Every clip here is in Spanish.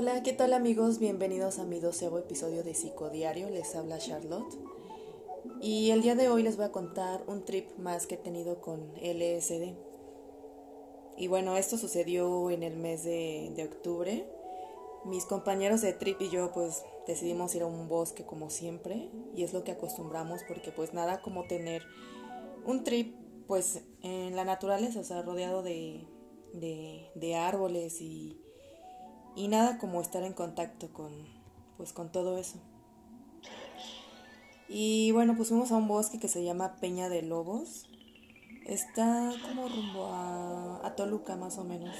Hola, ¿qué tal amigos? Bienvenidos a mi doceavo episodio de Psicodiario. Les habla Charlotte. Y el día de hoy les voy a contar un trip más que he tenido con LSD. Y bueno, esto sucedió en el mes de, octubre. Mis compañeros de trip y yo pues decidimos ir a un bosque como siempre. Y es lo que acostumbramos porque pues nada como tener un trip pues en la naturaleza, o sea, rodeado de, de, de árboles y y nada como estar en contacto con pues con todo eso. Y bueno, pues fuimos a un bosque que se llama Peña de Lobos. Está como rumbo a, Toluca más o menos.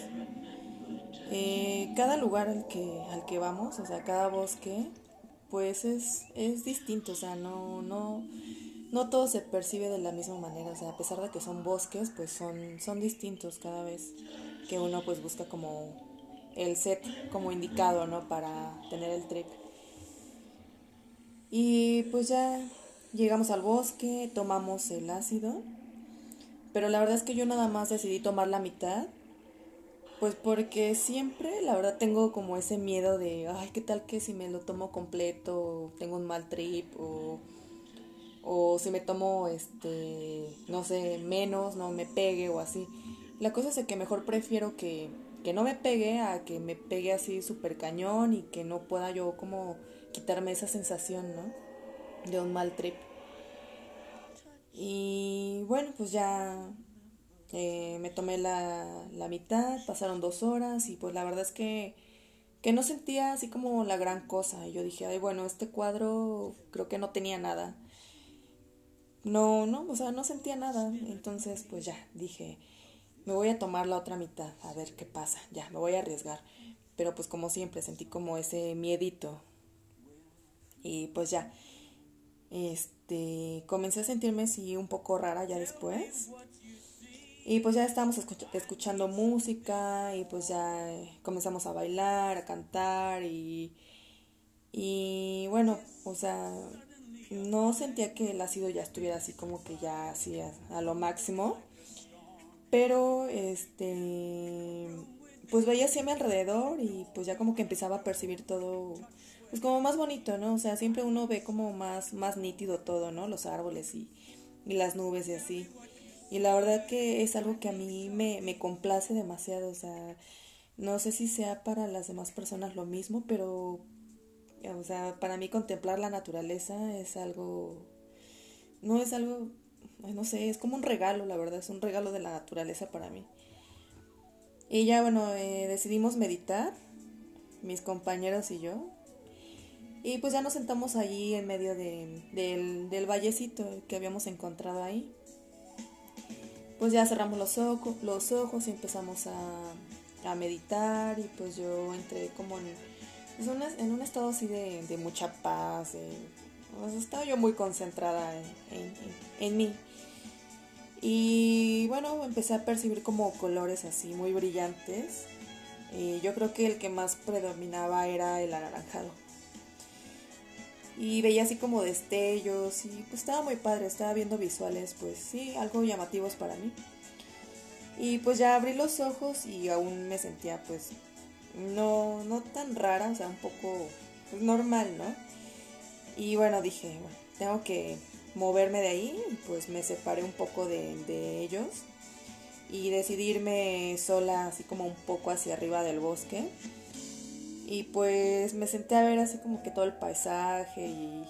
Eh, cada lugar al que, al que vamos, o sea, cada bosque, pues es, es distinto, o sea, no, no, no todo se percibe de la misma manera, o sea, a pesar de que son bosques, pues son, son distintos cada vez que uno pues busca como el set como indicado, ¿no? Para tener el trip. Y pues ya llegamos al bosque, tomamos el ácido, pero la verdad es que yo nada más decidí tomar la mitad, pues porque siempre, la verdad, tengo como ese miedo de, ay, ¿qué tal que si me lo tomo completo, tengo un mal trip o, o si me tomo, este, no sé, menos, no me pegue o así. La cosa es que mejor prefiero que que no me pegue a que me pegue así súper cañón y que no pueda yo como quitarme esa sensación, ¿no? De un mal trip. Y bueno, pues ya eh, me tomé la, la, mitad, pasaron dos horas y pues la verdad es que, que no sentía así como la gran cosa. Y yo dije, ay, bueno, este cuadro creo que no tenía nada. No, no, o sea, no sentía nada. Entonces, pues ya, dije, me voy a tomar la otra mitad, a ver qué pasa, ya, me voy a arriesgar. Pero pues como siempre sentí como ese miedito. Y pues ya, este, comencé a sentirme así un poco rara ya después. Y pues ya estábamos escuchando música y pues ya comenzamos a bailar, a cantar y, y bueno, o sea, no sentía que el ácido ya estuviera así como que ya así a lo máximo. Pero, este, pues veía así a mi alrededor y pues ya como que empezaba a percibir todo, pues como más bonito, ¿no? O sea, siempre uno ve como más, más nítido todo, ¿no? Los árboles y, y las nubes y así. Y la verdad que es algo que a mí me, me complace demasiado, o sea, no sé si sea para las demás personas lo mismo, pero, o sea, para mí contemplar la naturaleza es algo, no es algo no sé, es como un regalo, la verdad, es un regalo de la naturaleza para mí. Y ya, bueno, eh, decidimos meditar, mis compañeros y yo. Y pues ya nos sentamos allí en medio del, del vallecito que habíamos encontrado ahí. Pues ya cerramos los, los ojos y empezamos a, a meditar y pues yo entré como en, pues en un estado así de, de mucha paz, pues estaba yo muy concentrada en, en, en mí. Y bueno, empecé a percibir como colores así muy brillantes. Y yo creo que el que más predominaba era el anaranjado. Y veía así como destellos y pues estaba muy padre, estaba viendo visuales pues sí, algo llamativos para mí. Y pues ya abrí los ojos y aún me sentía pues no, no tan rara, o sea, un poco pues, normal, ¿no? Y bueno, dije, bueno, tengo que moverme de ahí, pues me separé un poco de, ellos y decidirme sola así como un poco hacia arriba del bosque. Y pues me senté a ver así como que todo el paisaje y,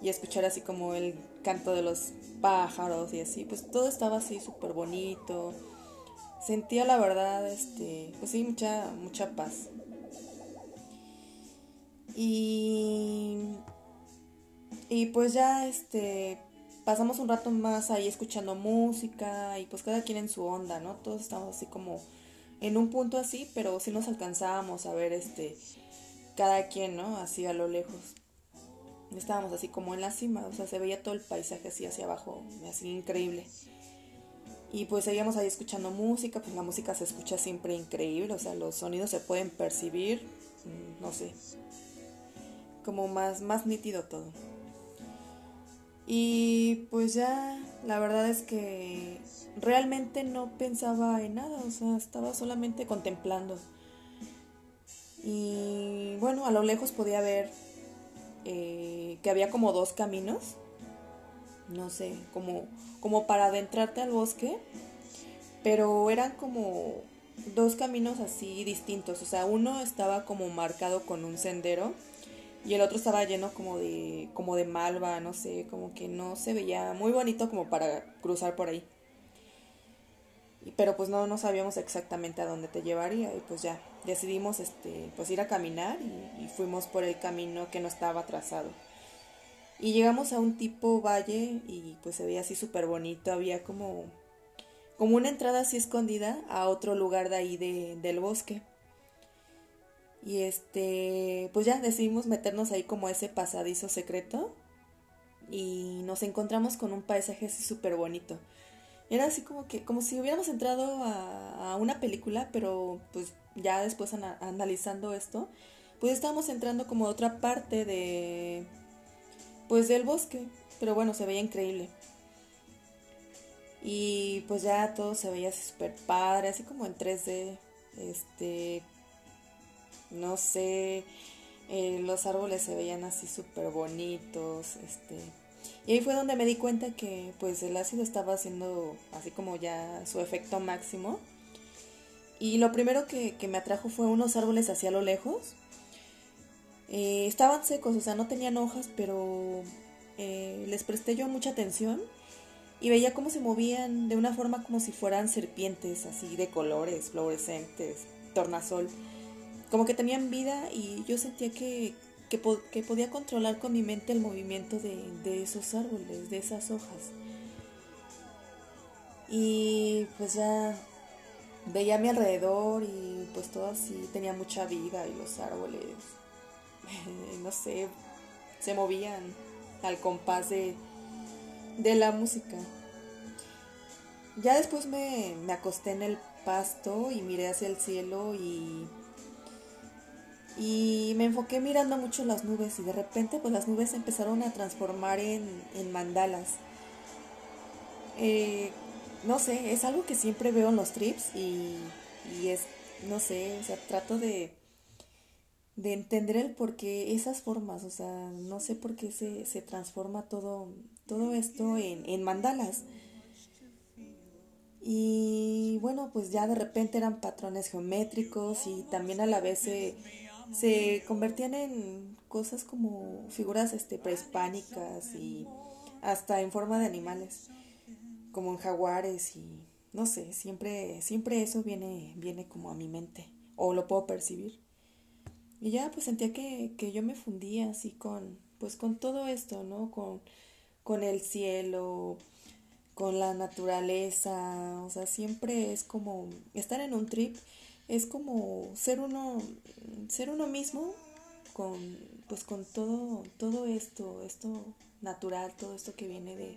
y escuchar así como el canto de los pájaros y así, pues todo estaba así súper bonito. Sentía la verdad, este, pues sí, mucha, mucha paz. Y y pues ya este pasamos un rato más ahí escuchando música y pues cada quien en su onda, ¿no? Todos estábamos así como en un punto así, pero sí nos alcanzábamos a ver este cada quien, ¿no? Así a lo lejos. Estábamos así como en la cima, o sea, se veía todo el paisaje así hacia abajo, así increíble. Y pues seguíamos ahí escuchando música, pues la música se escucha siempre increíble, o sea, los sonidos se pueden percibir, mm, no sé, como más, más nítido todo. Y pues ya, la verdad es que realmente no pensaba en nada, o sea, estaba solamente contemplando. Y bueno, a lo lejos podía ver eh, que había como dos caminos, no sé, como, como para adentrarte al bosque, pero eran como dos caminos así distintos, o sea, uno estaba como marcado con un sendero y el otro estaba lleno como de como de malva, no sé, como que no se veía muy bonito como para cruzar por ahí. Pero pues no, no sabíamos exactamente a dónde te llevaría y pues ya decidimos este pues ir a caminar y, fuimos por el camino que no estaba trazado. Y llegamos a un tipo valle y pues se veía así súper bonito, había como como una entrada así escondida a otro lugar de ahí de, del bosque. Y este, pues ya decidimos meternos ahí como ese pasadizo secreto y nos encontramos con un paisaje así súper bonito. Era así como que, como si hubiéramos entrado a, una película, pero pues ya después analizando esto, pues estábamos entrando como a otra parte de, pues del bosque, pero bueno, se veía increíble. Y pues ya todo se veía súper padre, así como en 3D, este, no sé, eh, los árboles se veían así súper bonitos, este, y ahí fue donde me di cuenta que pues el ácido estaba haciendo así como ya su efecto máximo. Y lo primero que, me atrajo fue unos árboles hacia lo lejos. Eh, estaban secos, o sea, no tenían hojas, pero eh, les presté yo mucha atención y veía cómo se movían de una forma como si fueran serpientes, así de colores, fluorescentes, tornasol como que tenían vida y yo sentía que, que, podía controlar con mi mente el movimiento de, esos árboles, de esas hojas. Y pues ya veía a mi alrededor y pues todo así tenía mucha vida y los árboles, no sé, se movían al compás de, de la música. Ya después me, me acosté en el pasto y miré hacia el cielo y y me enfoqué mirando mucho las nubes y de repente pues las nubes empezaron a transformar en, mandalas. Eh, no sé, es algo que siempre veo en los trips y, es, no sé, o sea, trato de, de entender el por qué esas formas, o sea, no sé por qué se, se transforma todo, todo esto en, en mandalas. Y bueno, pues ya de repente eran patrones geométricos y también a la vez se se convertían en cosas como figuras este, prehispánicas y hasta en forma de animales, como en jaguares y no sé, siempre, siempre eso viene, viene como a mi mente o lo puedo percibir. Y ya pues sentía que, que yo me fundía así con, pues con todo esto, ¿no? Con, con el cielo, con la naturaleza, o sea, siempre es como estar en un trip es como ser uno, ser uno mismo con, pues con todo, todo esto, esto natural, todo esto que viene de,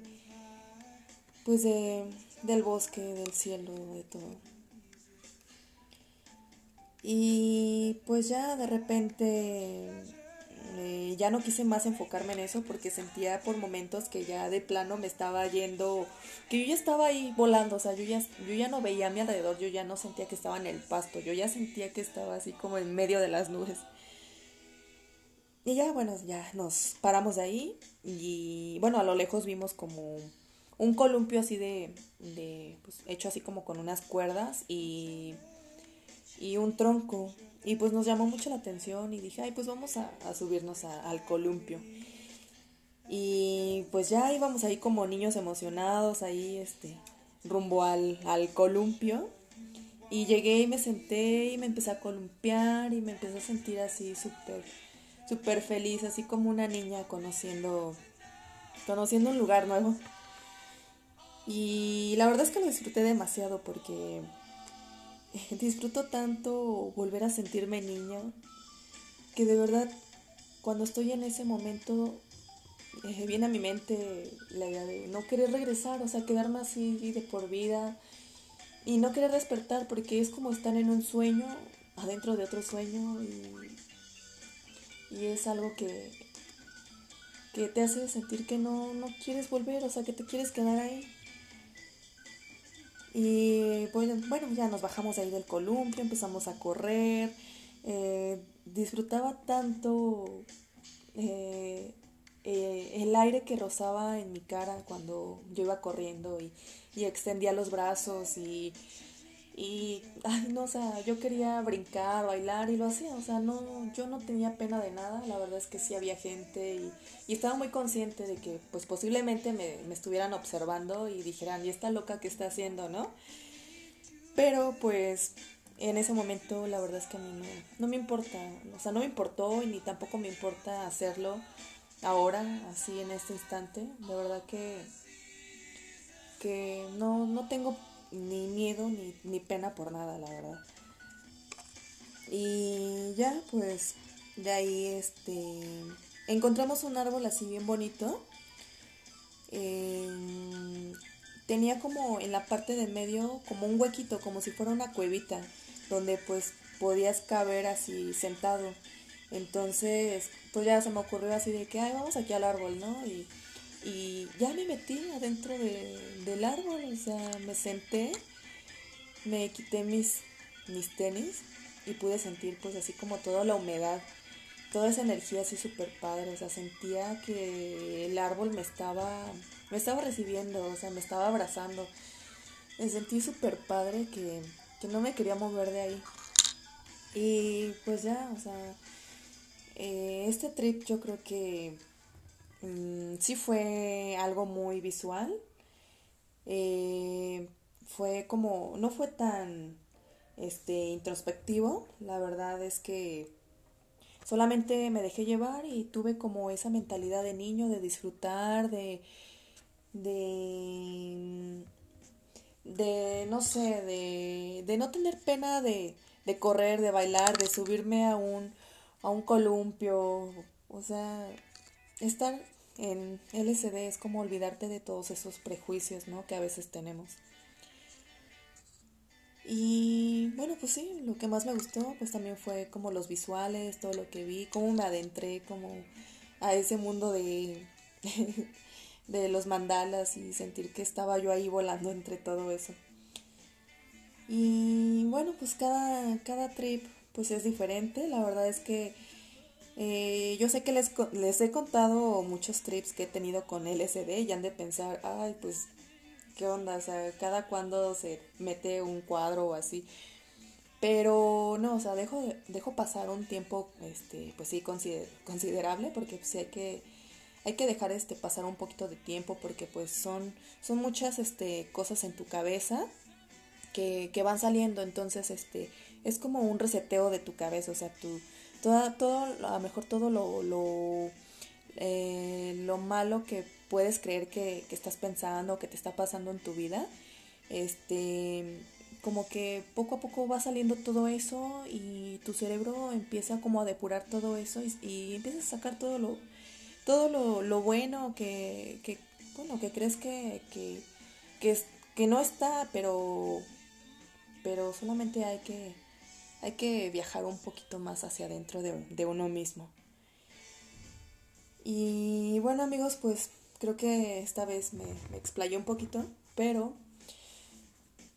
pues de, del bosque, del cielo, de todo. Y pues ya de repente eh, ya no quise más enfocarme en eso porque sentía por momentos que ya de plano me estaba yendo, que yo ya estaba ahí volando, o sea, yo ya, yo ya no veía a mi alrededor, yo ya no sentía que estaba en el pasto, yo ya sentía que estaba así como en medio de las nubes. Y ya, bueno, ya nos paramos de ahí y bueno, a lo lejos vimos como un columpio así de, de pues, hecho así como con unas cuerdas y, y un tronco y pues nos llamó mucho la atención y dije, ay, pues vamos a, subirnos al columpio. Y pues ya íbamos ahí como niños emocionados, ahí este, rumbo al, al columpio. Y llegué y me senté y me empecé a columpiar y me empecé a sentir así súper, súper feliz, así como una niña conociendo, conociendo un lugar nuevo. Y la verdad es que lo disfruté demasiado porque disfruto tanto volver a sentirme niña que de verdad cuando estoy en ese momento eh, viene a mi mente la idea de no querer regresar, o sea, quedarme así de por vida y no querer despertar porque es como estar en un sueño, adentro de otro sueño y, y es algo que, que te hace sentir que no, no quieres volver, o sea, que te quieres quedar ahí. Y bueno, ya nos bajamos ahí del columpio, empezamos a correr. eh, disfrutaba tanto eh, eh, el aire que rozaba en mi cara cuando yo iba corriendo y, y extendía los brazos y, y, ay, no, o sea, yo quería brincar, bailar y lo hacía, o sea, no, yo no tenía pena de nada, la verdad es que sí había gente y, y estaba muy consciente de que, pues posiblemente me, me, estuvieran observando y dijeran, ¿y esta loca qué está haciendo, no? Pero pues en ese momento la verdad es que a mí no, no me importa, o sea, no me importó y ni tampoco me importa hacerlo ahora, así en este instante. De verdad que, que no, no tengo ni miedo ni, ni pena por nada, la verdad. Y ya, pues, de ahí, este, encontramos un árbol así bien bonito. tenía como en la parte de medio como un huequito, como si fuera una cuevita, donde pues podías caber así sentado. Entonces, pues ya se me ocurrió así de que, ay, vamos aquí al árbol, ¿no? Y, y ya me metí adentro de, del árbol, o sea, me senté, me quité mis, mis tenis y pude sentir pues así como toda la humedad, toda esa energía así súper padre, o sea, sentía que el árbol me estaba, me estaba recibiendo, o sea, me estaba abrazando. Me sentí súper padre que, que no me quería mover de ahí. Y pues ya, o sea, eh, este trip yo creo que mm, sí fue algo muy visual. Eh, fue como, no fue tan este, introspectivo. La verdad es que solamente me dejé llevar y tuve como esa mentalidad de niño, de disfrutar, de, de, de no sé, de, de no tener pena de, de correr, de bailar, de subirme a un a un columpio, o sea, estar en LSD es como olvidarte de todos esos prejuicios, ¿no? Que a veces tenemos. Y bueno, pues sí, lo que más me gustó pues también fue como los visuales, todo lo que vi, cómo me adentré como a ese mundo de, de los mandalas y sentir que estaba yo ahí volando entre todo eso. Y bueno, pues cada, cada trip pues es diferente. La verdad es que eh, yo sé que les, les he contado muchos trips que he tenido con LSD y han de pensar, ay, pues, ¿qué onda? O sea, cada cuando se mete un cuadro o así. Pero no, o sea, dejo, dejo pasar un tiempo, este, pues sí, considerable, porque pues, hay que, hay que dejar este pasar un poquito de tiempo, porque pues son, son muchas este, cosas en tu cabeza que, que van saliendo, entonces, este, es como un reseteo de tu cabeza, o sea, tu, todo, todo, a lo mejor todo lo, lo, eh, lo malo que puedes creer que, que estás pensando, que te está pasando en tu vida, este, como que poco a poco va saliendo todo eso y tu cerebro empieza como a depurar todo eso y, y empiezas a sacar todo lo, todo lo, lo bueno que, que, bueno, que crees que, que, que, que no está, pero, pero solamente hay que hay que viajar un poquito más hacia adentro de, uno mismo. Y bueno amigos, pues creo que esta vez me, me explayé un poquito, pero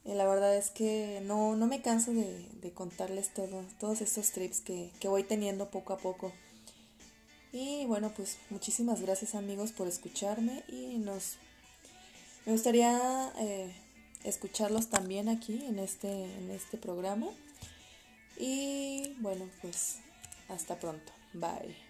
eh, la verdad es que no, no me canso de, contarles todo, todos estos trips que, voy teniendo poco a poco. Y bueno, pues muchísimas gracias amigos por escucharme y nos... Me gustaría eh, escucharlos también aquí en este, en este programa. Y bueno, pues hasta pronto. Bye.